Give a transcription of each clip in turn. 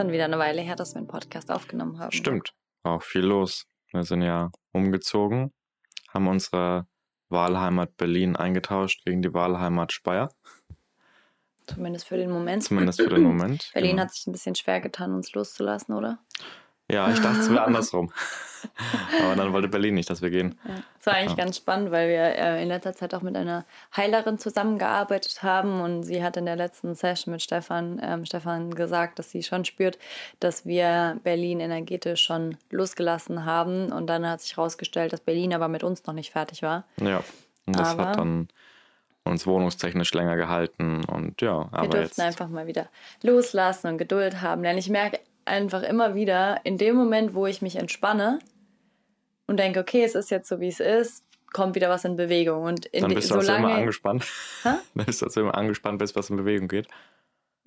Schon wieder eine Weile her, dass wir einen Podcast aufgenommen haben. Stimmt. Auch viel los. Wir sind ja umgezogen, haben unsere Wahlheimat Berlin eingetauscht gegen die Wahlheimat Speyer. Zumindest für den Moment. Zumindest für den Moment. Berlin genau. hat sich ein bisschen schwer getan, uns loszulassen, oder? Ja, ich dachte, es wäre andersrum. Aber dann wollte Berlin nicht, dass wir gehen. Ja. Das war eigentlich ganz spannend, weil wir äh, in letzter Zeit auch mit einer Heilerin zusammengearbeitet haben und sie hat in der letzten Session mit Stefan, ähm, Stefan gesagt, dass sie schon spürt, dass wir Berlin energetisch schon losgelassen haben und dann hat sich herausgestellt, dass Berlin aber mit uns noch nicht fertig war. Ja, und das Aber- hat dann uns wohnungstechnisch länger gehalten und ja, Wir aber durften jetzt. einfach mal wieder loslassen und Geduld haben. Denn ich merke einfach immer wieder, in dem Moment, wo ich mich entspanne und denke, okay, es ist jetzt so, wie es ist, kommt wieder was in Bewegung. Und in Dann bist du also immer solange. angespannt. Hä? Dann bist du also immer angespannt, bis was in Bewegung geht.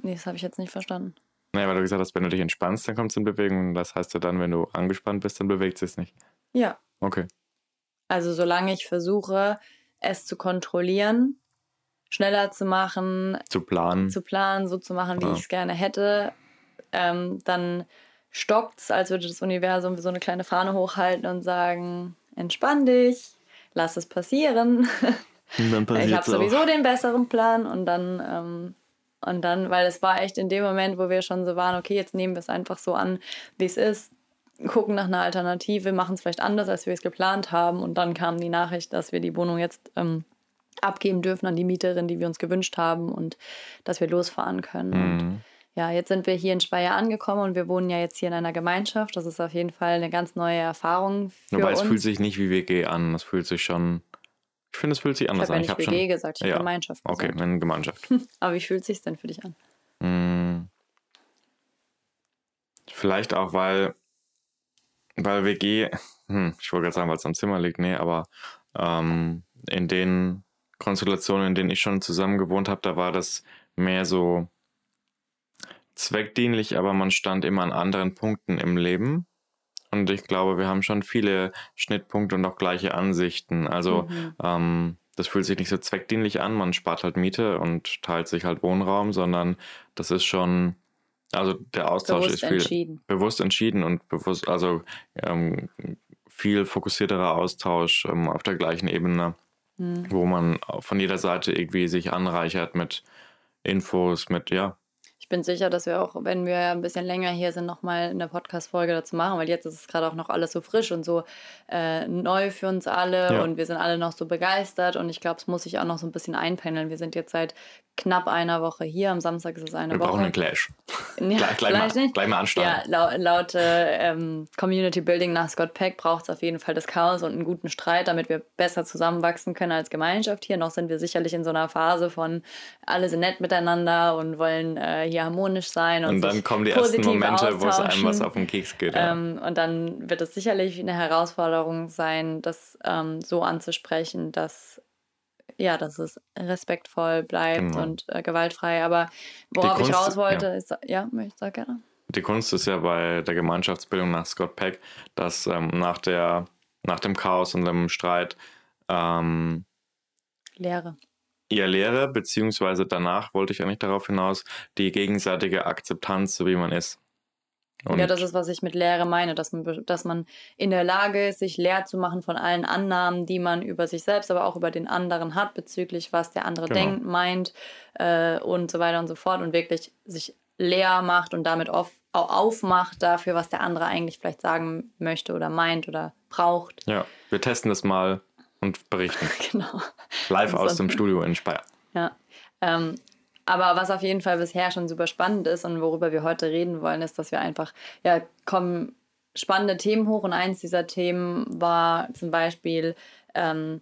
Nee, das habe ich jetzt nicht verstanden. Naja, weil du gesagt hast, wenn du dich entspannst, dann kommt es in Bewegung. Das heißt ja dann, wenn du angespannt bist, dann bewegt es sich nicht. Ja. Okay. Also solange ich versuche, es zu kontrollieren, schneller zu machen, Zu planen. zu planen, so zu machen, wie Ja. ich es gerne hätte, ähm, dann stockt es, als würde das Universum so eine kleine Fahne hochhalten und sagen, entspann dich, lass es passieren. Ich habe sowieso den besseren Plan und dann, ähm, und dann, weil es war echt in dem Moment, wo wir schon so waren, okay, jetzt nehmen wir es einfach so an, wie es ist, gucken nach einer Alternative, machen es vielleicht anders, als wir es geplant haben und dann kam die Nachricht, dass wir die Wohnung jetzt ähm, abgeben dürfen an die Mieterin, die wir uns gewünscht haben und dass wir losfahren können. Mhm. Ja, jetzt sind wir hier in Speyer angekommen und wir wohnen ja jetzt hier in einer Gemeinschaft. Das ist auf jeden Fall eine ganz neue Erfahrung für Wobei uns. es fühlt sich nicht wie WG an. Es fühlt sich schon. Ich finde, es fühlt sich ich anders habe ja an. nicht hab WG gesagt, ich habe Ja. Gemeinschaft Okay, gesagt. eine Gemeinschaft. Aber wie fühlt es sich denn für dich an? Mm. Vielleicht auch, weil, weil WG, hm, ich wollte gerade sagen, weil es am Zimmer liegt, nee, aber ähm, in den Konstellationen, in denen ich schon zusammen gewohnt habe, da war das mehr so zweckdienlich, aber man stand immer an anderen Punkten im Leben. Und ich glaube, wir haben schon viele Schnittpunkte und auch gleiche Ansichten. Also Mhm. ähm, das fühlt sich nicht so zweckdienlich an, man spart halt Miete und teilt sich halt Wohnraum, sondern das ist schon, also der Austausch Bewusst ist viel entschieden. bewusst entschieden und bewusst, also ähm, viel fokussierterer Austausch ähm, auf der gleichen Ebene, Mhm. wo man von jeder Seite irgendwie sich anreichert mit Infos, mit, ja, bin sicher, dass wir auch, wenn wir ein bisschen länger hier sind, nochmal eine Podcast-Folge dazu machen, weil jetzt ist es gerade auch noch alles so frisch und so äh, neu für uns alle Ja. und wir sind alle noch so begeistert und ich glaube, es muss sich auch noch so ein bisschen einpendeln. Wir sind jetzt seit knapp einer Woche hier. Am Samstag ist es eine wir Woche. brauchen einen Clash. Ja, gleich, gleich, mal, nicht. gleich mal Ja, ansteigen. lau laut äh, ähm, Community Building nach Scott Peck braucht es auf jeden Fall das Chaos und einen guten Streit, damit wir besser zusammenwachsen können als Gemeinschaft. Hier noch sind wir sicherlich in so einer Phase von alle sind nett miteinander und wollen äh, hier harmonisch sein. Und, Und dann kommen die ersten Momente, wo es einem was auf den Keks geht. Ja. Ähm, und dann wird es sicherlich eine Herausforderung sein, das ähm, so anzusprechen, dass ja, dass es respektvoll bleibt Genau. und äh, gewaltfrei. Aber worauf ich Kunst- raus wollte, ist, ja, ich sag gerne. Die Kunst ist ja bei der Gemeinschaftsbildung nach Scott Peck, dass ähm, nach, der, nach dem Chaos und dem Streit ähm, Lehre. Ihr Lehre, beziehungsweise danach wollte ich eigentlich darauf hinaus, die gegenseitige Akzeptanz, so wie man ist. Und ja, das ist, was ich mit Lehre meine, dass man, dass man in der Lage ist, sich leer zu machen von allen Annahmen, die man über sich selbst, aber auch über den anderen hat, bezüglich was der andere Genau. denkt, meint äh, und so weiter und so fort und wirklich sich leer macht und damit auf, auch aufmacht dafür, was der andere eigentlich vielleicht sagen möchte oder meint oder braucht. ja, wir testen das mal und berichten. Genau. Live aus dem Studio in Speyer. Ja. Ähm, aber was auf jeden Fall bisher schon super spannend ist und worüber wir heute reden wollen, ist, dass wir einfach, ja, kommen spannende Themen hoch und eins dieser Themen war zum Beispiel ähm,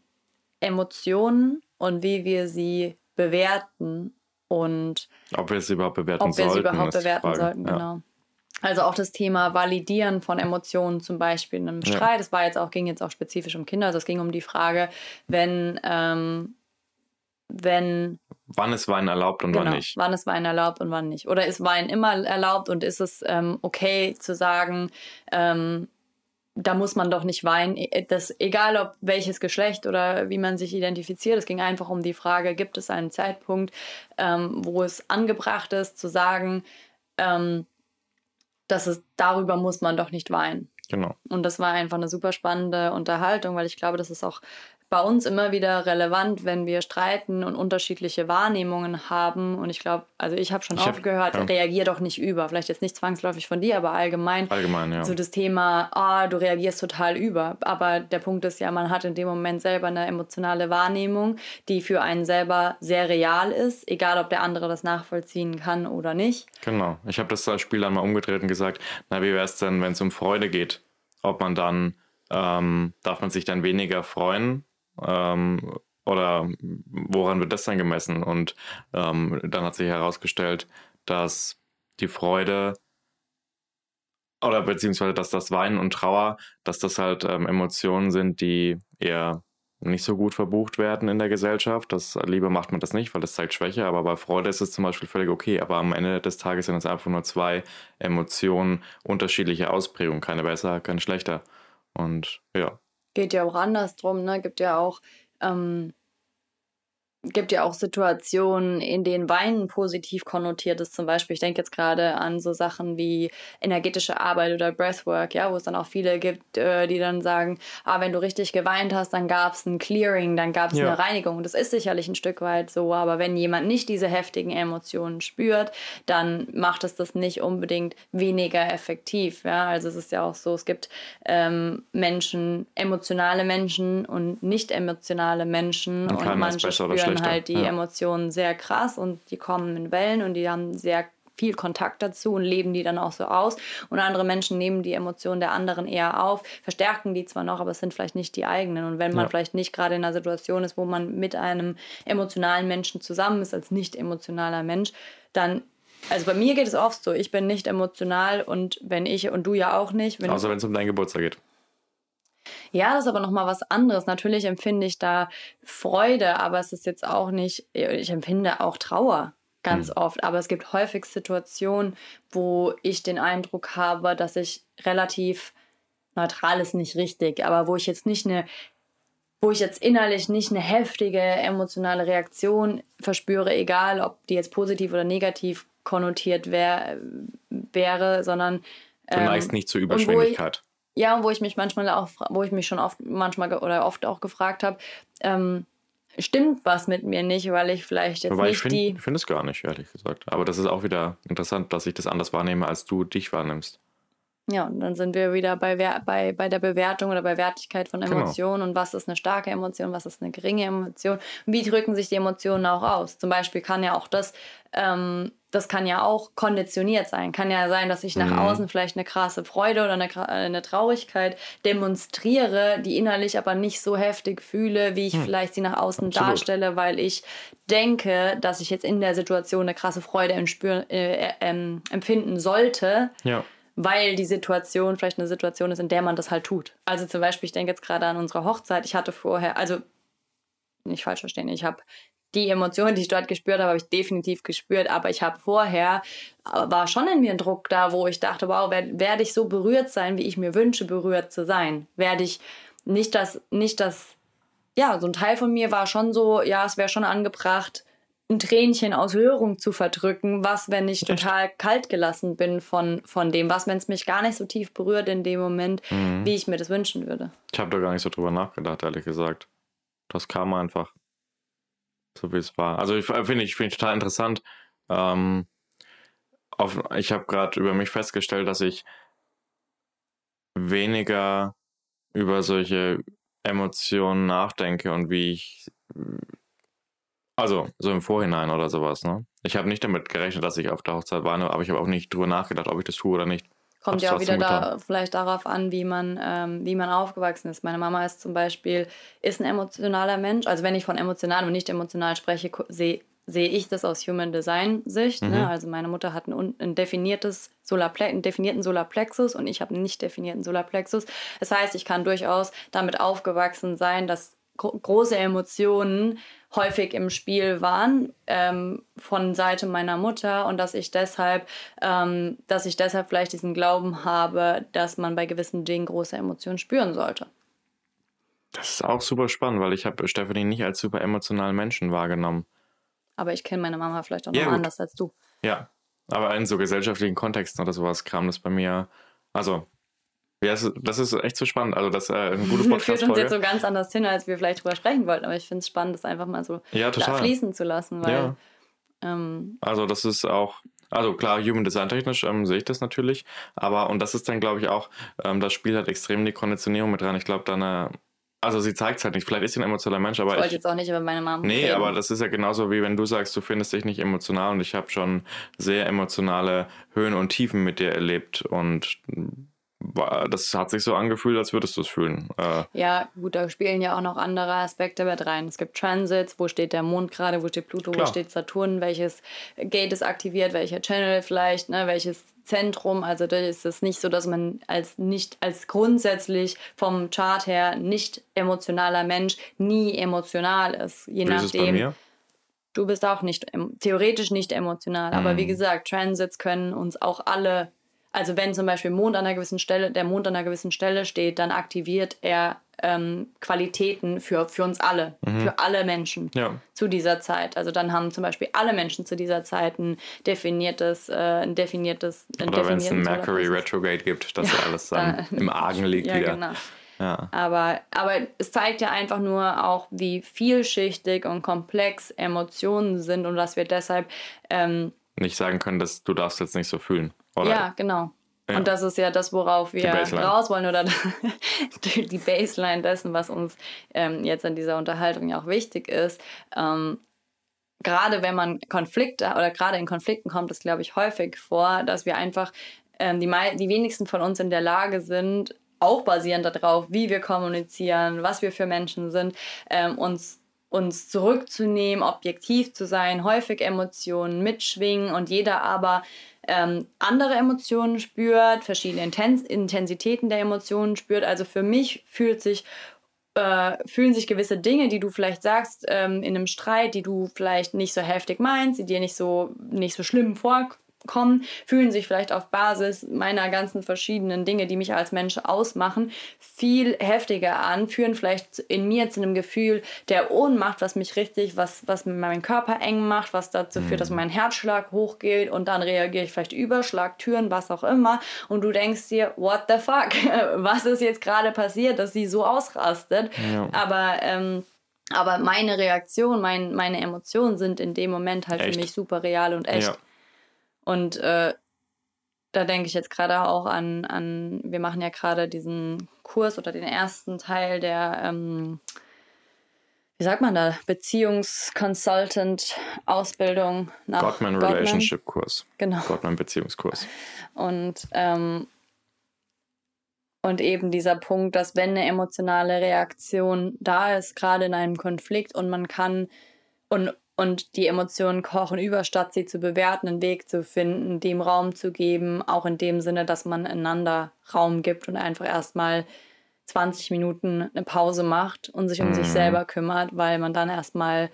Emotionen und wie wir sie bewerten und Ob wir sie überhaupt bewerten ob wir sollten. sie überhaupt ist die bewerten sollten, ja. Also auch das Thema Validieren von Emotionen, zum Beispiel in einem Ja. Streit. Es war jetzt auch, ging jetzt auch spezifisch um Kinder. Also es ging um die Frage, wenn, ähm, wenn Wann ist Wein erlaubt und genau, wann nicht? wann ist Wein erlaubt und wann nicht. Oder ist Wein immer erlaubt und ist es ähm, okay zu sagen, ähm, da muss man doch nicht weinen. E- Das, egal ob welches Geschlecht oder wie man sich identifiziert, es ging einfach um die Frage, gibt es einen Zeitpunkt, ähm, wo es angebracht ist zu sagen, ähm, dass es darüber muss man doch nicht weinen. Genau. Und das war einfach eine super spannende Unterhaltung, weil ich glaube, das ist auch bei uns immer wieder relevant, wenn wir streiten und unterschiedliche Wahrnehmungen haben. Und ich glaube, also ich habe schon ich oft gehört, ja. reagier doch nicht über. Vielleicht jetzt nicht zwangsläufig von dir, aber allgemein. Allgemein, ja. So das Thema, oh, du reagierst total über. Aber der Punkt ist ja, man hat in dem Moment selber eine emotionale Wahrnehmung, die für einen selber sehr real ist, egal ob der andere das nachvollziehen kann oder nicht. Genau. Ich habe das Spiel dann mal umgedreht und gesagt, na, wie wäre es denn, wenn es um Freude geht? Ob man dann, ähm, darf man sich dann weniger freuen ähm, oder woran wird das dann gemessen? Und ähm, dann hat sich herausgestellt, dass die Freude oder beziehungsweise dass das Weinen und Trauer, dass das halt ähm, Emotionen sind, die eher nicht so gut verbucht werden in der Gesellschaft. Das Liebe macht man das nicht, weil das zeigt Schwäche, aber bei Freude ist es zum Beispiel völlig okay. Aber am Ende des Tages sind es einfach nur zwei Emotionen, unterschiedliche Ausprägungen, keine besser, keine schlechter. Und ja, geht ja auch andersrum, ne? Gibt ja auch ähm, gibt ja auch Situationen, in denen Weinen positiv konnotiert ist. Zum Beispiel, ich denke jetzt gerade an so Sachen wie energetische Arbeit oder Breathwork, ja, wo es dann auch viele gibt, äh, die dann sagen, ah, wenn du richtig geweint hast, dann gab es ein Clearing, dann gab es ja. eine Reinigung. Und das ist sicherlich ein Stück weit so, aber wenn jemand nicht diese heftigen Emotionen spürt, dann macht es das nicht unbedingt weniger effektiv. Ja? Also es ist ja auch so, es gibt ähm, Menschen, emotionale Menschen und nicht emotionale Menschen und, und manche spüren spüren halt die ja. Emotionen sehr krass und die kommen in Wellen und die haben sehr viel Kontakt dazu und leben die dann auch so aus. Und andere Menschen nehmen die Emotionen der anderen eher auf, verstärken die zwar noch, aber es sind vielleicht nicht die eigenen. Und wenn man ja. vielleicht nicht gerade in einer Situation ist, wo man mit einem emotionalen Menschen zusammen ist, als nicht emotionaler Mensch, dann also bei mir geht es oft so, ich bin nicht emotional und wenn ich und du ja auch nicht. Wenn Außer wenn es um deinen Geburtstag geht. Ja, das ist aber nochmal was anderes. Natürlich empfinde ich da Freude, aber es ist jetzt auch nicht, ich empfinde auch Trauer ganz mhm. oft. Aber es gibt häufig Situationen, wo ich den Eindruck habe, dass ich relativ neutral ist nicht richtig, aber wo ich jetzt nicht eine wo ich jetzt innerlich nicht eine heftige emotionale Reaktion verspüre, egal ob die jetzt positiv oder negativ konnotiert wär, wäre, sondern du neigst ähm, nicht zur Überschwänglichkeit. Ja, und wo ich mich manchmal auch, wo ich mich schon oft manchmal oder oft auch gefragt habe, ähm, stimmt was mit mir nicht, weil ich vielleicht jetzt Wobei nicht ich find, die. Ich finde es gar nicht, ehrlich gesagt. Aber das ist auch wieder interessant, dass ich das anders wahrnehme, als du dich wahrnimmst. Ja, und dann sind wir wieder bei, bei, bei der Bewertung oder bei Wertigkeit von genau. Emotionen genau. und was ist eine starke Emotion, was ist eine geringe Emotion. Wie drücken sich die Emotionen auch aus? Zum Beispiel kann ja auch das ähm, das kann ja auch konditioniert sein. Kann ja sein, dass ich nach mhm. außen vielleicht eine krasse Freude oder eine, äh, eine, Traurigkeit demonstriere, die innerlich aber nicht so heftig fühle, wie ich mhm. vielleicht sie nach außen Absolut. darstelle, weil ich denke, dass ich jetzt in der Situation eine krasse Freude äh, äh, ähm, empfinden sollte. Ja. Weil die Situation vielleicht eine Situation ist, in der man das halt tut. Also zum Beispiel, ich denke jetzt gerade an unsere Hochzeit. Ich hatte vorher, also nicht falsch verstehen, ich habe die Emotionen, die ich dort gespürt habe, habe ich definitiv gespürt. Aber ich habe vorher, äh, war schon in mir ein Druck da, wo ich dachte, wow, werde werd ich so berührt sein, wie ich mir wünsche, berührt zu sein? Werde ich nicht das, nicht das, ja, so ein Teil von mir war schon so, ja, es wäre schon angebracht, ein Tränchen aus Hörung zu verdrücken. Was, wenn ich total kalt gelassen bin von, von dem? Was, wenn es mich gar nicht so tief berührt in dem Moment, mhm. wie ich mir das wünschen würde? Ich habe da gar nicht so drüber nachgedacht, ehrlich gesagt. Das kam einfach so wie es war. Also ich finde ich finde total interessant. Ähm, auf, ich habe gerade über mich festgestellt, dass ich weniger über solche Emotionen nachdenke und wie ich also so im Vorhinein oder sowas. Ne? Ich habe nicht damit gerechnet, dass ich auf der Hochzeit war, aber ich habe auch nicht drüber nachgedacht, ob ich das tue oder nicht. Kommt ja auch wieder da, vielleicht darauf an, wie man, ähm, wie man aufgewachsen ist. Meine Mama ist zum Beispiel ist ein emotionaler Mensch. Also wenn ich von emotional und nicht emotional spreche, sehe sehe ich das aus Human Design Sicht. Ne? Mhm. Ne? Also meine Mutter hat ein, ein definiertes Solarple einen definierten Solarplexus und ich habe einen nicht definierten Solarplexus. Das heißt, ich kann durchaus damit aufgewachsen sein, dass große Emotionen häufig im Spiel waren ähm, von Seite meiner Mutter und dass ich deshalb, ähm, dass ich deshalb vielleicht diesen Glauben habe, dass man bei gewissen Dingen große Emotionen spüren sollte. Das ist auch super spannend, weil ich habe Stephanie nicht als super emotionalen Menschen wahrgenommen. Aber ich kenne meine Mama vielleicht auch noch ja, anders als du. Ja, Aber in so gesellschaftlichen Kontexten oder sowas kam das bei mir, also ja, das ist echt so spannend. Also, das ist äh, ein gutes Podcast. Führt uns jetzt so ganz anders hin, als wir vielleicht drüber sprechen wollten. Aber ich finde es spannend, das einfach mal so ja, fließen zu lassen. Weil, ja. ähm, also, das ist auch, also klar, Human Design technisch ähm, sehe ich das natürlich. Aber, und das ist dann, glaube ich, auch, ähm, das Spiel hat extrem die Konditionierung mit rein. Ich glaube, da eine also sie zeigt es halt nicht. Vielleicht ist sie ein emotionaler Mensch, aber. Ich wollte jetzt auch nicht über meine Mama Nee, reden. aber das ist ja genauso wie wenn du sagst, du findest dich nicht emotional und ich habe schon sehr emotionale Höhen und Tiefen mit dir erlebt und das hat sich so angefühlt, als würdest du es fühlen. Äh, ja, gut, da spielen ja auch noch andere Aspekte mit rein. Es gibt Transits, wo steht der Mond gerade, wo steht Pluto, Klar. wo steht Saturn, welches Gate ist aktiviert, welcher Channel vielleicht, ne, welches Zentrum. Also da ist es nicht so, dass man als nicht als grundsätzlich vom Chart her nicht emotionaler Mensch nie emotional ist. Je wie nachdem. Ist es bei mir? Du bist auch nicht theoretisch nicht emotional, mhm. aber wie mhm. gesagt, Transits können uns auch alle also wenn zum Beispiel Mond an einer gewissen Stelle, der Mond an einer gewissen Stelle steht, dann aktiviert er ähm, Qualitäten für, für uns alle, mhm. für alle Menschen ja. zu dieser Zeit. Also dann haben zum Beispiel alle Menschen zu dieser Zeit ein definiertes, äh, ein definiertes, ein Oder wenn es ein Mercury Retrograde gibt, dass ja, alles dann im Argen liegt ja, wieder. Genau. Ja. Aber, aber es zeigt ja einfach nur auch, wie vielschichtig und komplex Emotionen sind und dass wir deshalb ähm, nicht sagen können, dass du darfst jetzt nicht so fühlen. Oder? Ja, genau. Ja. Und das ist ja das, worauf wir raus wollen oder die Baseline dessen, was uns ähm, jetzt in dieser Unterhaltung ja auch wichtig ist. Ähm, gerade wenn man Konflikte oder gerade in Konflikten kommt es, glaube ich, häufig vor, dass wir einfach ähm, die, die wenigsten von uns in der Lage sind, auch basierend darauf, wie wir kommunizieren, was wir für Menschen sind, ähm, uns uns zurückzunehmen, objektiv zu sein, häufig Emotionen mitschwingen und jeder aber ähm, andere Emotionen spürt, verschiedene Intens Intensitäten der Emotionen spürt. Also für mich fühlt sich äh, fühlen sich gewisse Dinge, die du vielleicht sagst ähm, in einem Streit, die du vielleicht nicht so heftig meinst, die dir nicht so nicht so schlimm vorkommen kommen, fühlen sich vielleicht auf Basis meiner ganzen verschiedenen Dinge, die mich als Mensch ausmachen, viel heftiger an, führen vielleicht in mir zu einem Gefühl der Ohnmacht, was mich richtig, was, was meinen Körper eng macht, was dazu führt, dass mhm. mein Herzschlag hochgeht und dann reagiere ich vielleicht Überschlag, Türen, was auch immer und du denkst dir, what the fuck, was ist jetzt gerade passiert, dass sie so ausrastet, ja. aber ähm, aber meine Reaktion, mein, meine Emotionen sind in dem Moment halt echt? für mich super real und echt. Ja. Und äh, da denke ich jetzt gerade auch an, an, wir machen ja gerade diesen Kurs oder den ersten Teil der, ähm, wie sagt man da, Beziehungsconsultant-Ausbildung nach Gottman, Gottman. Relationship Kurs. Genau. Gottman Beziehungskurs. Und, ähm, und eben dieser Punkt, dass wenn eine emotionale Reaktion da ist, gerade in einem Konflikt und man kann und und die Emotionen kochen über, statt sie zu bewerten, einen Weg zu finden, dem Raum zu geben, auch in dem Sinne, dass man einander Raum gibt und einfach erstmal 20 Minuten eine Pause macht und sich um mhm. sich selber kümmert, weil man dann erstmal,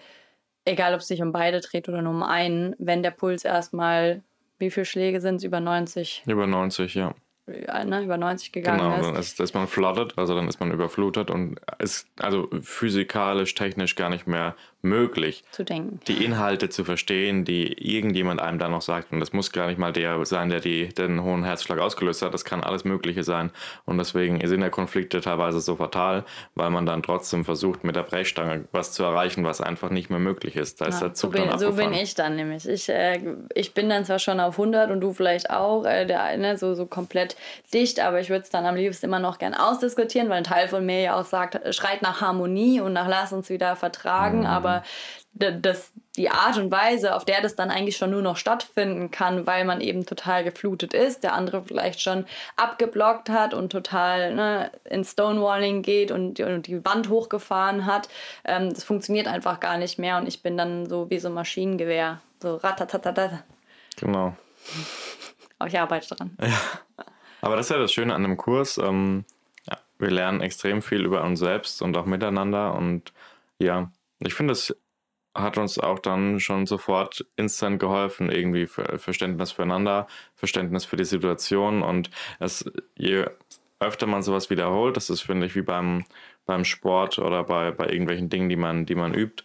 egal ob es sich um beide dreht oder nur um einen, wenn der Puls erstmal, wie viele Schläge sind es? Über 90? Über 90, ja ne, über 90 gegangen genau, ist. Genau, dann ist, ist man flooded, also dann ist man überflutet und ist also physikalisch, technisch gar nicht mehr möglich, zu denken. die Inhalte zu verstehen, die irgendjemand einem da noch sagt. Und das muss gar nicht mal der sein, der die, den hohen Herzschlag ausgelöst hat. Das kann alles Mögliche sein. Und deswegen sind der Konflikte teilweise so fatal, weil man dann trotzdem versucht, mit der Brechstange was zu erreichen, was einfach nicht mehr möglich ist. Da ja, ist der Zug so bin, dann So bin ich dann nämlich. Ich, äh, ich bin dann zwar schon auf 100 und du vielleicht auch, äh, der eine so, so komplett dicht, aber ich würde es dann am liebsten immer noch gern ausdiskutieren, weil ein Teil von mir ja auch sagt, schreit nach Harmonie und nach lass uns wieder vertragen, mhm. aber das, die Art und Weise, auf der das dann eigentlich schon nur noch stattfinden kann, weil man eben total geflutet ist, der andere vielleicht schon abgeblockt hat und total ne, in Stonewalling geht und, und, die Wand hochgefahren hat, ähm, das funktioniert einfach gar nicht mehr und ich bin dann so wie so ein Maschinengewehr, so ratatatata. Genau. Aber ich arbeite dran. Ja. Aber das ist ja das Schöne an dem Kurs. Ähm, ja, wir lernen extrem viel über uns selbst und auch miteinander. Und ja, ich finde, es hat uns auch dann schon sofort instant geholfen, irgendwie für Verständnis füreinander, Verständnis für die Situation. Und es, je öfter man sowas wiederholt, das ist, finde ich, wie beim, beim Sport oder bei, bei irgendwelchen Dingen, die man, die man übt,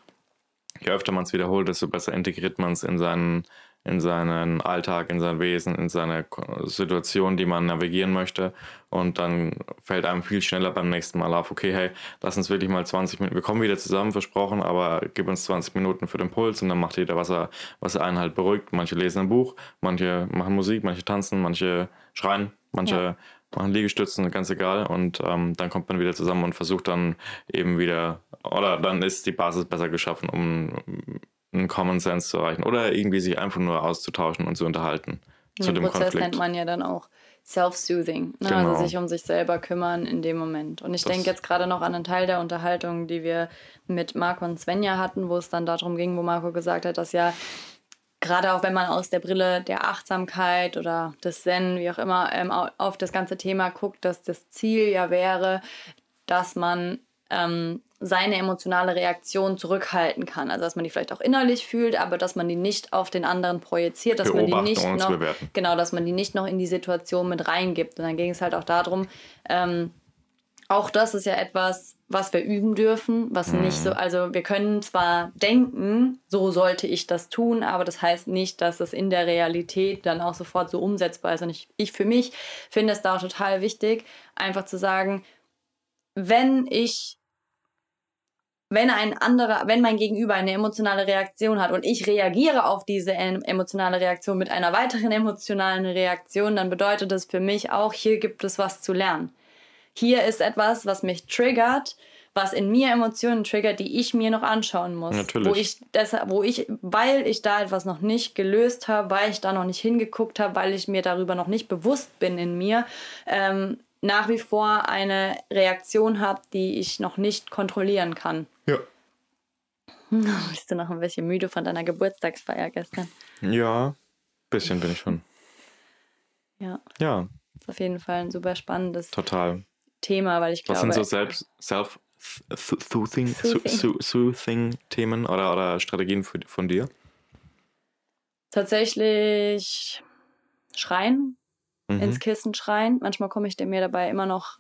je öfter man es wiederholt, desto besser integriert man es in seinen in seinen Alltag, in sein Wesen, in seine Situation, die man navigieren möchte. Und dann fällt einem viel schneller beim nächsten Mal auf, okay, hey, lass uns wirklich mal 20 Minuten, wir kommen wieder zusammen, versprochen, aber gib uns 20 Minuten für den Puls und dann macht jeder, was er, was er einen halt beruhigt. Manche lesen ein Buch, manche machen Musik, manche tanzen, manche schreien, manche ja. machen Liegestützen, ganz egal. Und ähm, dann kommt man wieder zusammen und versucht dann eben wieder, oder dann ist die Basis besser geschaffen, um einen Common Sense zu erreichen oder irgendwie sich einfach nur auszutauschen und zu unterhalten. Ja, zu dem Prozess Konflikt. nennt man ja dann auch Self-Soothing, ne? Also genau. also sich um sich selber kümmern in dem Moment. Und ich denke jetzt gerade noch an einen Teil der Unterhaltung, die wir mit Marco und Svenja hatten, wo es dann darum ging, wo Marco gesagt hat, dass ja gerade auch wenn man aus der Brille der Achtsamkeit oder des Zen, wie auch immer, ähm, auf das ganze Thema guckt, dass das Ziel ja wäre, dass man ähm, seine emotionale Reaktion zurückhalten kann. Also dass man die vielleicht auch innerlich fühlt, aber dass man die nicht auf den anderen projiziert, dass man die nicht noch genau, dass man die nicht noch in die Situation mit reingibt. Und dann ging es halt auch darum, ähm, auch das ist ja etwas, was wir üben dürfen, was mhm. nicht so, also wir können zwar denken, so sollte ich das tun, aber das heißt nicht, dass es in der Realität dann auch sofort so umsetzbar ist. Und ich, ich für mich finde es da auch total wichtig, einfach zu sagen, wenn ich wenn ein anderer, wenn mein Gegenüber eine emotionale Reaktion hat und ich reagiere auf diese emotionale Reaktion mit einer weiteren emotionalen Reaktion, dann bedeutet das für mich auch, hier gibt es was zu lernen. Hier ist etwas, was mich triggert, was in mir Emotionen triggert, die ich mir noch anschauen muss. Natürlich. Wo ich, das, wo ich, weil ich da etwas noch nicht gelöst habe, weil ich da noch nicht hingeguckt habe, weil ich mir darüber noch nicht bewusst bin in mir, ähm, nach wie vor eine Reaktion habe, die ich noch nicht kontrollieren kann. Ja. Bist du noch ein bisschen müde von deiner Geburtstagsfeier gestern? Ja, ein bisschen bin ich schon. Ja. Ja. Ist auf jeden Fall ein super spannendes Total. Thema, weil ich glaube. Was sind so selbst, self soothing, soothing Themen oder, oder Strategien von dir? Tatsächlich schreien, mhm. ins Kissen schreien. Manchmal komme ich mir dabei immer noch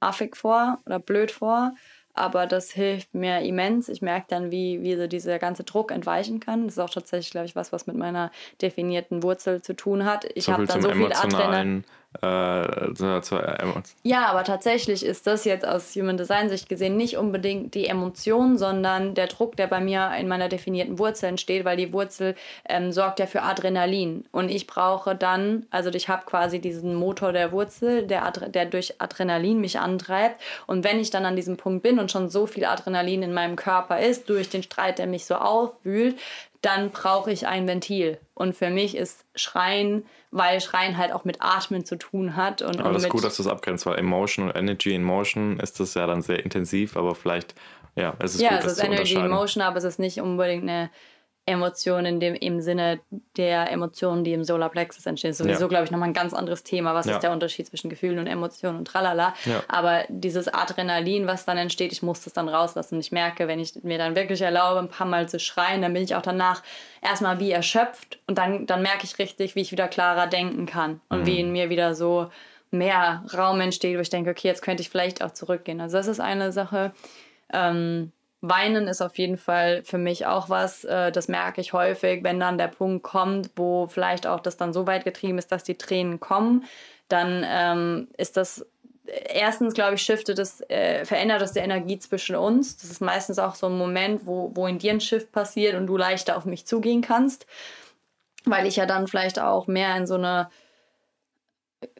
affig vor oder blöd vor aber das hilft mir immens. Ich merke dann, wie, wie so dieser ganze Druck entweichen kann. Das ist auch tatsächlich, glaube ich, was, was mit meiner definierten Wurzel zu tun hat. Ich so habe dann so viel Adrenalin. Äh, zu, zu, äh, ja, aber tatsächlich ist das jetzt aus Human Design Sicht gesehen nicht unbedingt die Emotion, sondern der Druck, der bei mir in meiner definierten Wurzel entsteht, weil die Wurzel ähm, sorgt ja für Adrenalin. Und ich brauche dann, also ich habe quasi diesen Motor der Wurzel, der, der durch Adrenalin mich antreibt. Und wenn ich dann an diesem Punkt bin und schon so viel Adrenalin in meinem Körper ist, durch den Streit, der mich so aufwühlt, dann brauche ich ein Ventil. Und für mich ist Schreien, weil Schreien halt auch mit Atmen zu tun hat. Und, aber das ist gut, dass du es abgrenzt, weil Emotion und Energy in Motion ist das ja dann sehr intensiv, aber vielleicht, ja, es ist ja, gut, es ist Energy in Motion, aber es ist nicht unbedingt eine Emotionen in dem, im Sinne der Emotionen, die im Solarplexus entstehen. Das ist sowieso, ja. glaube ich, nochmal ein ganz anderes Thema. Was ja. ist der Unterschied zwischen Gefühlen und Emotionen und tralala. Ja. Aber dieses Adrenalin, was dann entsteht, ich muss das dann rauslassen. Ich merke, wenn ich mir dann wirklich erlaube, ein paar Mal zu schreien, dann bin ich auch danach erstmal wie erschöpft und dann, dann merke ich richtig, wie ich wieder klarer denken kann und mhm. wie in mir wieder so mehr Raum entsteht, wo ich denke, okay, jetzt könnte ich vielleicht auch zurückgehen. Also das ist eine Sache. Ähm, Weinen ist auf jeden Fall für mich auch was, äh, das merke ich häufig, wenn dann der Punkt kommt, wo vielleicht auch das dann so weit getrieben ist, dass die Tränen kommen, dann ähm, ist das erstens, glaube ich, shiftet es, äh, verändert das die Energie zwischen uns. Das ist meistens auch so ein Moment, wo, wo in dir ein Shift passiert und du leichter auf mich zugehen kannst, weil ich ja dann vielleicht auch mehr in so eine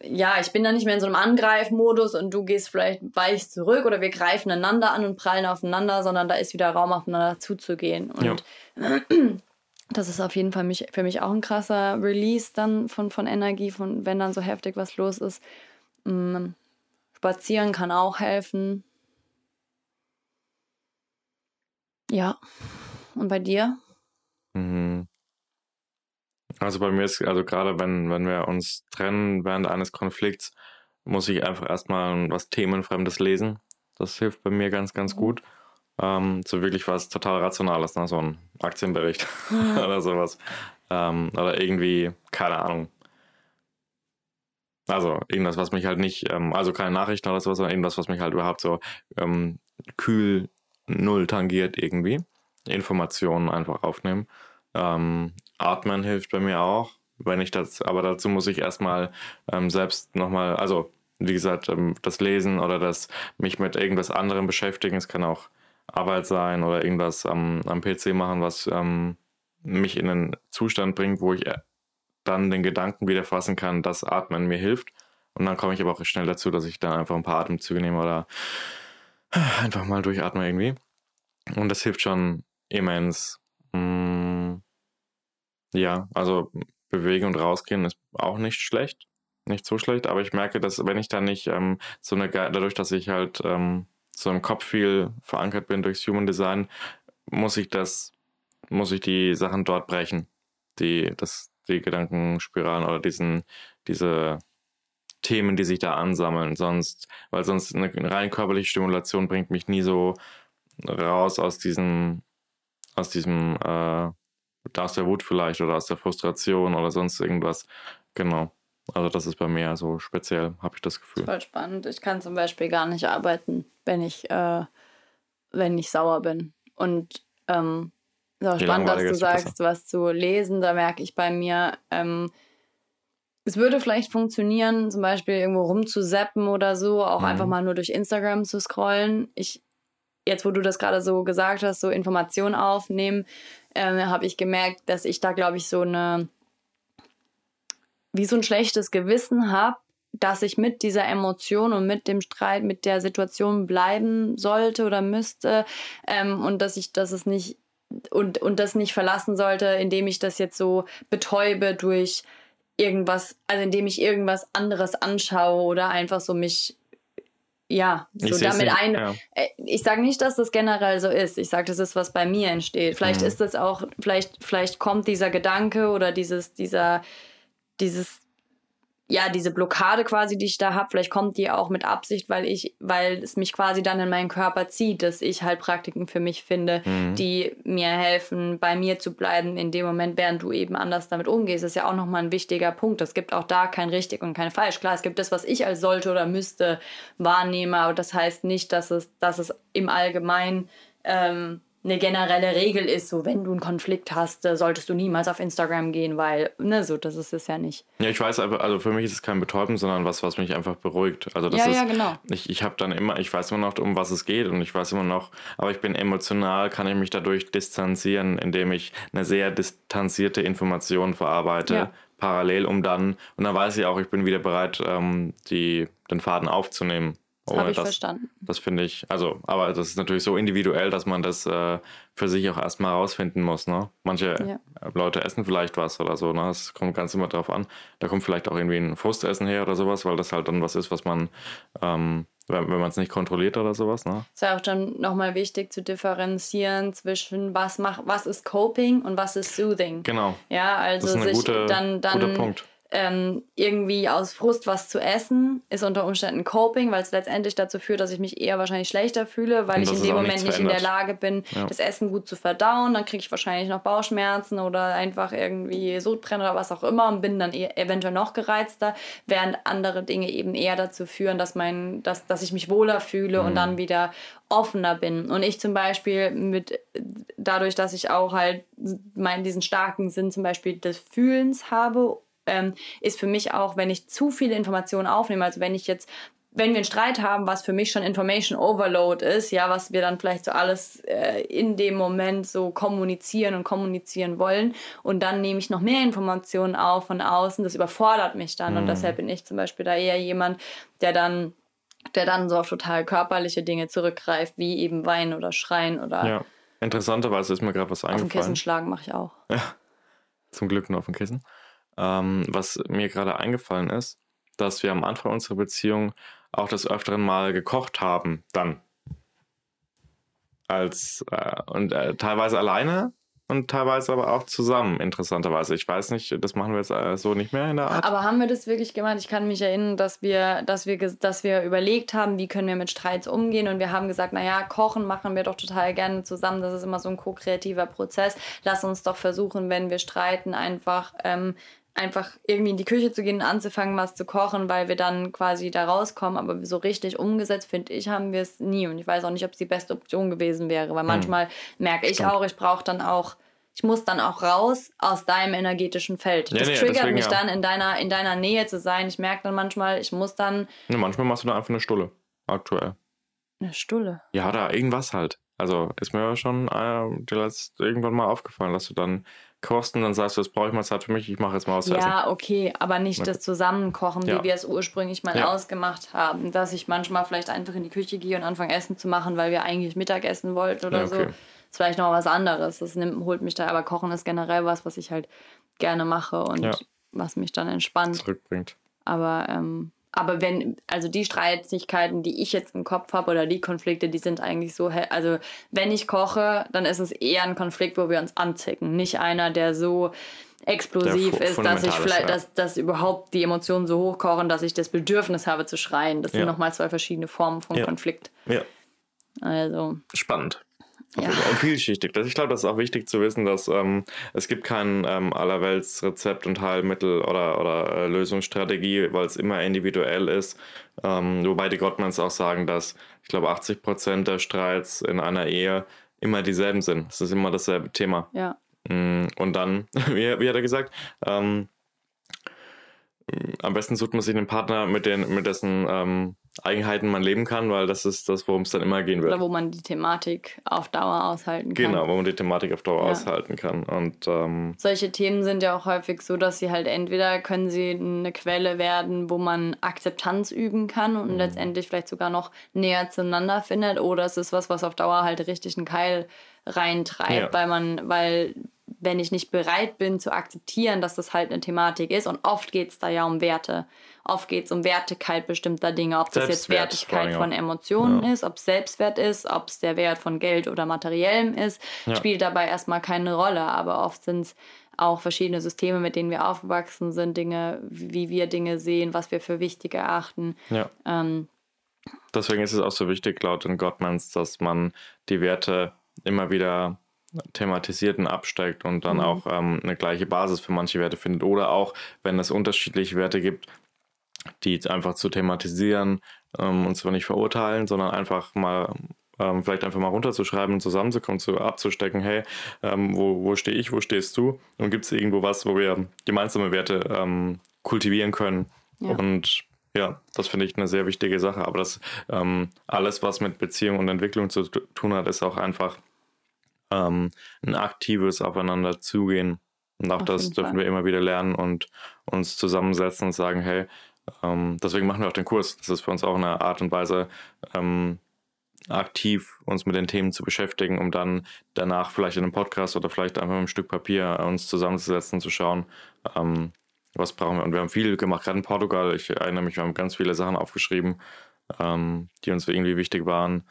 ja, ich bin dann nicht mehr in so einem Angreifmodus und du gehst vielleicht weich zurück oder wir greifen einander an und prallen aufeinander, sondern da ist wieder Raum aufeinander zuzugehen. Und ja. das ist auf jeden Fall mich, für mich auch ein krasser Release dann von, von Energie, von wenn dann so heftig was los ist. Mm, spazieren kann auch helfen. Ja. Und bei dir? Mhm. Also bei mir ist, also gerade wenn, wenn wir uns trennen während eines Konflikts, muss ich einfach erstmal was Themenfremdes lesen. Das hilft bei mir ganz, ganz mhm. gut. Ähm, so wirklich was total Rationales, ne? so ein Aktienbericht oder sowas. Ähm, oder irgendwie, keine Ahnung. Also irgendwas, was mich halt nicht, ähm, also keine Nachrichten oder sowas, sondern irgendwas, was mich halt überhaupt so ähm, kühl null tangiert irgendwie. Informationen einfach aufnehmen. Ähm, Atmen hilft bei mir auch. Wenn ich das, aber dazu muss ich erstmal ähm, selbst nochmal, also wie gesagt, ähm, das Lesen oder das mich mit irgendwas anderem beschäftigen. Es kann auch Arbeit sein oder irgendwas am, am PC machen, was ähm, mich in einen Zustand bringt, wo ich äh, dann den Gedanken wieder fassen kann, dass Atmen mir hilft. Und dann komme ich aber auch schnell dazu, dass ich dann einfach ein paar Atemzüge nehme oder einfach mal durchatme irgendwie. Und das hilft schon immens. Mm, ja, also bewegen und rausgehen ist auch nicht schlecht. Nicht so schlecht, aber ich merke, dass wenn ich dann nicht ähm, so eine, dadurch, dass ich halt ähm, so im Kopf viel verankert bin durchs Human Design, muss ich das, muss ich die Sachen dort brechen. Die, das, die Gedankenspiralen oder diesen, diese Themen, die sich da ansammeln. Sonst, weil sonst eine rein körperliche Stimulation bringt mich nie so raus aus diesem, aus diesem, äh, aus der Wut vielleicht oder aus der Frustration oder sonst irgendwas. Genau. Also das ist bei mir so speziell, habe ich das Gefühl. Voll spannend. Ich kann zum Beispiel gar nicht arbeiten, wenn ich, äh, wenn ich sauer bin. Und ähm, ist auch spannend, dass du sagst, besser. was zu lesen. Da merke ich bei mir, ähm, es würde vielleicht funktionieren, zum Beispiel irgendwo rumzuseppen oder so, auch mhm. einfach mal nur durch Instagram zu scrollen. Ich, jetzt, wo du das gerade so gesagt hast, so Informationen aufnehmen, äh, habe ich gemerkt, dass ich da, glaube ich, so eine wie so ein schlechtes Gewissen habe, dass ich mit dieser Emotion und mit dem Streit, mit der Situation bleiben sollte oder müsste ähm, und dass ich, dass es nicht und, und das nicht verlassen sollte, indem ich das jetzt so betäube durch irgendwas, also indem ich irgendwas anderes anschaue oder einfach so mich ja, so damit ein. Ja. Äh, ich sage nicht, dass das generell so ist. Ich sage, das ist, was bei mir entsteht. Vielleicht mhm. ist das auch, vielleicht, vielleicht kommt dieser Gedanke oder dieses, dieser, dieses, ja, diese Blockade quasi, die ich da habe, vielleicht kommt die auch mit Absicht, weil ich, weil es mich quasi dann in meinen Körper zieht, dass ich halt Praktiken für mich finde, mhm. die mir helfen, bei mir zu bleiben in dem Moment, während du eben anders damit umgehst. Das ist ja auch nochmal ein wichtiger Punkt. Es gibt auch da kein richtig und kein falsch. Klar, es gibt das, was ich als sollte oder müsste wahrnehme, aber das heißt nicht, dass es, dass es im Allgemeinen ähm, eine generelle Regel ist, so wenn du einen Konflikt hast, äh, solltest du niemals auf Instagram gehen, weil, ne, so, das ist es ja nicht. Ja, ich weiß aber, also für mich ist es kein Betäuben, sondern was, was mich einfach beruhigt. Also das ja, ist, ja, genau. Ich, ich habe dann immer, ich weiß immer noch, um was es geht und ich weiß immer noch, aber ich bin emotional, kann ich mich dadurch distanzieren, indem ich eine sehr distanzierte Information verarbeite, ja. parallel, um dann, und dann weiß ich auch, ich bin wieder bereit, ähm, die, den Faden aufzunehmen. Das habe ich das, verstanden. Das finde ich, also, aber das ist natürlich so individuell, dass man das äh, für sich auch erstmal herausfinden muss. Ne? Manche ja. Leute essen vielleicht was oder so, ne? Das kommt ganz immer drauf an. Da kommt vielleicht auch irgendwie ein Frustessen her oder sowas, weil das halt dann was ist, was man, ähm, wenn, wenn man es nicht kontrolliert oder sowas. Ne? Es ist ja auch dann nochmal wichtig zu differenzieren zwischen was macht, was ist Coping und was ist Soothing. Genau. Ja, also das ist sich gute, dann, dann guter Punkt ähm, irgendwie aus Frust was zu essen, ist unter Umständen Coping, weil es letztendlich dazu führt, dass ich mich eher wahrscheinlich schlechter fühle, weil ich in dem Moment nicht in der Lage bin, ja. das Essen gut zu verdauen. Dann kriege ich wahrscheinlich noch Bauchschmerzen oder einfach irgendwie Sodbrennen oder was auch immer und bin dann e eventuell noch gereizter, während andere Dinge eben eher dazu führen, dass, mein, dass, dass ich mich wohler fühle mhm. und dann wieder offener bin. Und ich zum Beispiel mit dadurch, dass ich auch halt meinen diesen starken Sinn zum Beispiel des Fühlens habe ähm, ist für mich auch, wenn ich zu viele Informationen aufnehme, also wenn ich jetzt wenn wir einen Streit haben, was für mich schon Information Overload ist, ja, was wir dann vielleicht so alles äh, in dem Moment so kommunizieren und kommunizieren wollen und dann nehme ich noch mehr Informationen auf von außen, das überfordert mich dann mhm. und deshalb bin ich zum Beispiel da eher jemand, der dann der dann so auf total körperliche Dinge zurückgreift, wie eben Weinen oder Schreien oder ja. Interessanterweise ist mir gerade was eingefallen. Auf dem Kissen schlagen mache ich auch. Ja, zum Glück nur auf dem Kissen. Ähm, was mir gerade eingefallen ist, dass wir am Anfang unserer Beziehung auch des Öfteren mal gekocht haben, dann. Als, äh, und äh, teilweise alleine und teilweise aber auch zusammen, interessanterweise. Ich weiß nicht, das machen wir jetzt äh, so nicht mehr in der Art. Aber haben wir das wirklich gemacht? Ich kann mich erinnern, dass wir, dass wir, dass wir überlegt haben, wie können wir mit Streits umgehen und wir haben gesagt, naja, kochen machen wir doch total gerne zusammen. Das ist immer so ein ko-kreativer Prozess. Lass uns doch versuchen, wenn wir streiten, einfach ähm, einfach irgendwie in die Küche zu gehen und anzufangen, was zu kochen, weil wir dann quasi da rauskommen. Aber so richtig umgesetzt, finde ich, haben wir es nie. Und ich weiß auch nicht, ob es die beste Option gewesen wäre, weil hm. manchmal merke ich auch, ich brauche dann auch ich muss dann auch raus aus deinem energetischen Feld. Ja, das nee, triggert deswegen, mich ja. dann in deiner, in deiner Nähe zu sein. Ich merke dann manchmal, ich muss dann Ne, manchmal machst du da einfach eine Stulle. Aktuell. eine Stulle. Ja, da irgendwas halt. Also ist mir schon äh, irgendwann mal aufgefallen, dass du dann kochst und dann sagst du, das brauche ich mal Zeit für mich, ich mache jetzt mal was essen. Ja, okay, aber nicht das Zusammenkochen, Ja. wie wir es ursprünglich mal Ja. ausgemacht haben. Dass ich manchmal vielleicht einfach in die Küche gehe und anfange Essen zu machen, weil wir eigentlich Mittagessen wollten oder Ja, so. okay. Ist vielleicht noch was anderes. Das nimmt, holt mich da, aber Kochen ist generell was, was ich halt gerne mache und was mich dann entspannt. Zurückbringt. Aber, ähm, aber wenn, also die Streitigkeiten, die ich jetzt im Kopf habe oder die Konflikte, die sind eigentlich so, also wenn ich koche, dann ist es eher ein Konflikt, wo wir uns anzicken. Nicht einer, der so explosiv Der ist, dass ich vielleicht, ja. dass, dass überhaupt die Emotionen so hochkochen, dass ich das Bedürfnis habe zu schreien. Das sind Ja. nochmal zwei verschiedene Formen von Ja. Konflikt. Ja. Also, Spannend. Ja. vielschichtig. Ich glaube, das ist auch wichtig zu wissen, dass ähm, es gibt kein ähm, allerwelts Rezept und Heilmittel oder, oder äh, Lösungsstrategie, weil es immer individuell ist. Ähm, wobei die Gottmans auch sagen, dass ich glaube 80 Prozent der Streits in einer Ehe immer dieselben sind. Es ist immer dasselbe Thema. ja. Mm, Und dann, wie, wie hat er gesagt, ähm, am besten sucht man sich einen Partner, mit, den, mit dessen ähm, Eigenheiten man leben kann, weil das ist das, worum es dann immer gehen wird. Oder wo man die Thematik auf Dauer aushalten kann. Genau, wo man die Thematik auf Dauer Ja. aushalten kann. Und ähm, Solche Themen sind ja auch häufig so, dass sie halt entweder können sie eine Quelle werden, wo man Akzeptanz üben kann und letztendlich vielleicht sogar noch näher zueinander findet, oder es ist was, was auf Dauer halt richtig einen Keil reintreibt, Ja. weil man, weil wenn ich nicht bereit bin zu akzeptieren, dass das halt eine Thematik ist, und oft geht es da ja um Werte. Oft geht es um Wertigkeit bestimmter Dinge, ob das jetzt Wertigkeit von. Emotionen Ja. ist, ob es Selbstwert ist, ob es der Wert von Geld oder Materiellem ist, Ja. spielt dabei erstmal keine Rolle. Aber oft sind es auch verschiedene Systeme, mit denen wir aufgewachsen sind, Dinge, wie wir Dinge sehen, was wir für wichtig erachten. ja, Ähm, deswegen ist es auch so wichtig, laut den Gottmans, dass man die Werte immer wieder thematisiert und absteckt und dann Mhm. auch ähm, eine gleiche Basis für manche Werte findet. Oder auch, wenn es unterschiedliche Werte gibt, die einfach zu thematisieren ähm, und zwar nicht verurteilen, sondern einfach mal ähm, vielleicht einfach mal runterzuschreiben und zusammenzukommen, zu, abzustecken, hey, ähm, wo, wo stehe ich, wo stehst du? Und gibt es irgendwo was, wo wir gemeinsame Werte ähm, kultivieren können? Ja. Und ja, das finde ich eine sehr wichtige Sache. Aber das ähm, alles, was mit Beziehung und Entwicklung zu tu- tun hat, ist auch einfach ähm, ein aktives Aufeinander zugehen. Und auch Auf das dürfen Fall. wir immer wieder lernen und uns zusammensetzen und sagen, hey, ähm, deswegen machen wir auch den Kurs. Das ist für uns auch eine Art und Weise, ähm, aktiv uns mit den Themen zu beschäftigen, um dann danach vielleicht in einem Podcast oder vielleicht einfach mit einem Stück Papier uns zusammenzusetzen und zu schauen, ähm, was brauchen wir. Und wir haben viel gemacht, gerade in Portugal. Ich erinnere mich, wir haben ganz viele Sachen aufgeschrieben, ähm, die uns irgendwie wichtig waren.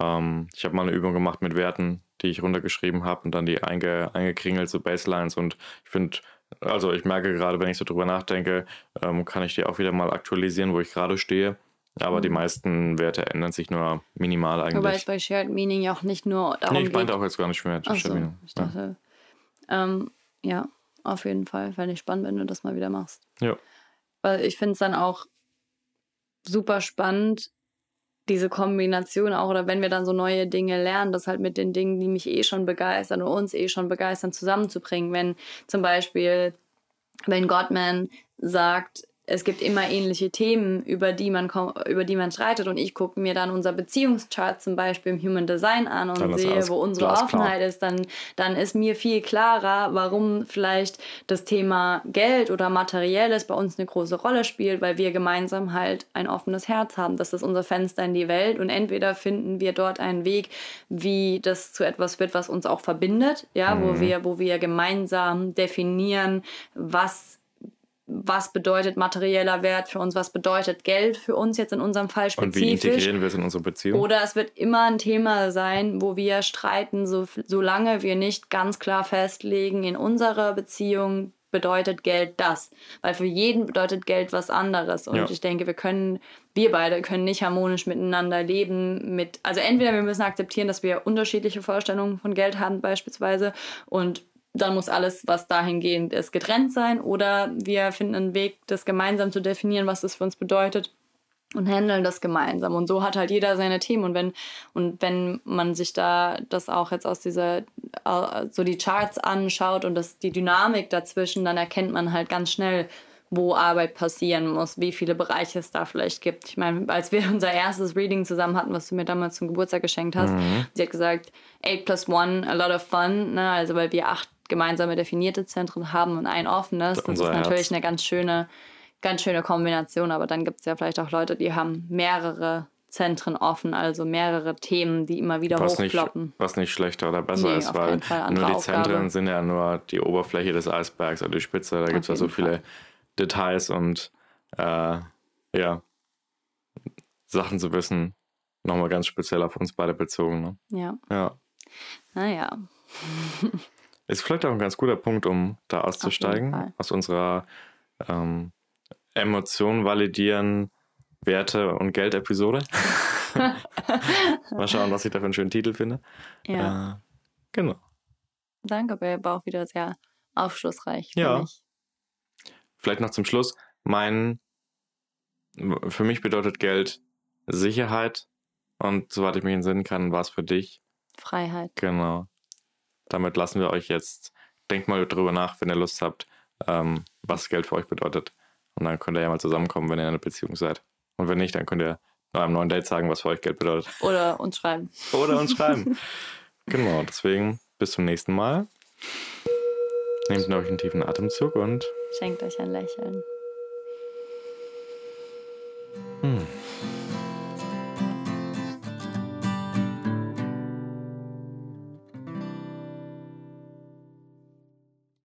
Ähm, ich habe mal eine Übung gemacht mit Werten, die ich runtergeschrieben habe und dann die einge, eingekringelt, so Baselines. Und ich finde, also ich merke gerade, wenn ich so drüber nachdenke, ähm, kann ich die auch wieder mal aktualisieren, wo ich gerade stehe. Aber die Mhm. meisten Werte ändern sich nur minimal wobei es eigentlich. bei Shared Meaning ja auch nicht nur darum Nee, ich meinte auch jetzt gar nicht mehr. Ach so, Stabile. ich ja. dachte, ähm, ja, auf jeden Fall, fände ich spannend, wenn du das mal wieder machst. Ja. Weil ich finde es dann auch super spannend, diese Kombination auch, oder wenn wir dann so neue Dinge lernen, das halt mit den Dingen, die mich eh schon begeistern und uns eh schon begeistern, zusammenzubringen. Wenn zum Beispiel, wenn Gottman sagt, es gibt immer ähnliche Themen, über die man, über die man streitet und ich gucke mir dann unser Beziehungschart zum Beispiel im Human Design an und sehe, wo unsere. Offenheit ist, dann, dann ist mir viel klarer, warum vielleicht das Thema Geld oder Materielles bei uns eine große Rolle spielt, weil wir gemeinsam halt ein offenes Herz haben. Das ist unser Fenster in die Welt und entweder finden wir dort einen Weg, wie das zu etwas wird, was uns auch verbindet, ja, wo Mhm. wir, wo wir gemeinsam definieren, was was bedeutet materieller Wert für uns, was bedeutet Geld für uns jetzt in unserem Fall Und wie spezifisch. integrieren wir es in unsere Beziehung? Oder es wird immer ein Thema sein, wo wir streiten, so, solange wir nicht ganz klar festlegen, in unserer Beziehung bedeutet Geld das. Weil für jeden bedeutet Geld was anderes. Und Ja. ich denke, wir können, wir beide können nicht harmonisch miteinander leben. Mit, also entweder wir müssen akzeptieren, dass wir unterschiedliche Vorstellungen von Geld haben beispielsweise und dann muss alles, was dahingehend ist, getrennt sein. Oder wir finden einen Weg, das gemeinsam zu definieren, was das für uns bedeutet. und handeln das gemeinsam. Und so hat halt jeder seine Themen. Und wenn, und wenn man sich da das auch jetzt aus dieser, so die Charts anschaut und das, die Dynamik dazwischen, dann erkennt man halt ganz schnell, wo Arbeit passieren muss, wie viele Bereiche es da vielleicht gibt. Ich meine, als wir unser erstes Reading zusammen hatten, was du mir damals zum Geburtstag geschenkt hast, mhm. sie hat gesagt, 8 plus 1, a lot of fun, ne? also weil wir acht gemeinsame definierte Zentren haben und ein offenes. Das ist natürlich Herz. eine ganz schöne, ganz schöne Kombination, aber dann gibt es ja vielleicht auch Leute, die haben mehrere Zentren offen, also mehrere Themen, die immer wieder was hochploppen. Nicht, was nicht schlechter oder besser nee, ist, weil nur die Zentren Aufgabe. sind ja nur die Oberfläche des Eisbergs oder die Spitze. Da gibt es ja so viele Fall. Details und äh, ja, Sachen zu wissen, nochmal ganz speziell auf uns beide bezogen. Ne? Ja. Ja. Naja. Ist vielleicht auch ein ganz guter Punkt, um da auszusteigen aus unserer ähm, Emotionen validieren, Werte und Geld-Episode. Mal schauen, was ich da für einen schönen Titel finde. Ja. Äh, genau. Danke, Babe. War auch wieder sehr aufschlussreich. Ja. Mich. Vielleicht noch zum Schluss. Mein, für mich bedeutet Geld Sicherheit und soweit ich mich entsinnen kann, war es für dich Freiheit. Genau. Damit lassen wir euch jetzt, denkt mal drüber nach, wenn ihr Lust habt, ähm, was Geld für euch bedeutet. Und dann könnt ihr ja mal zusammenkommen, wenn ihr in einer Beziehung seid. Und wenn nicht, dann könnt ihr einem neuen Date sagen, was für euch Geld bedeutet. Oder uns schreiben. Oder uns schreiben. genau, deswegen bis zum nächsten Mal. Nehmt euch einen tiefen Atemzug und schenkt euch ein Lächeln.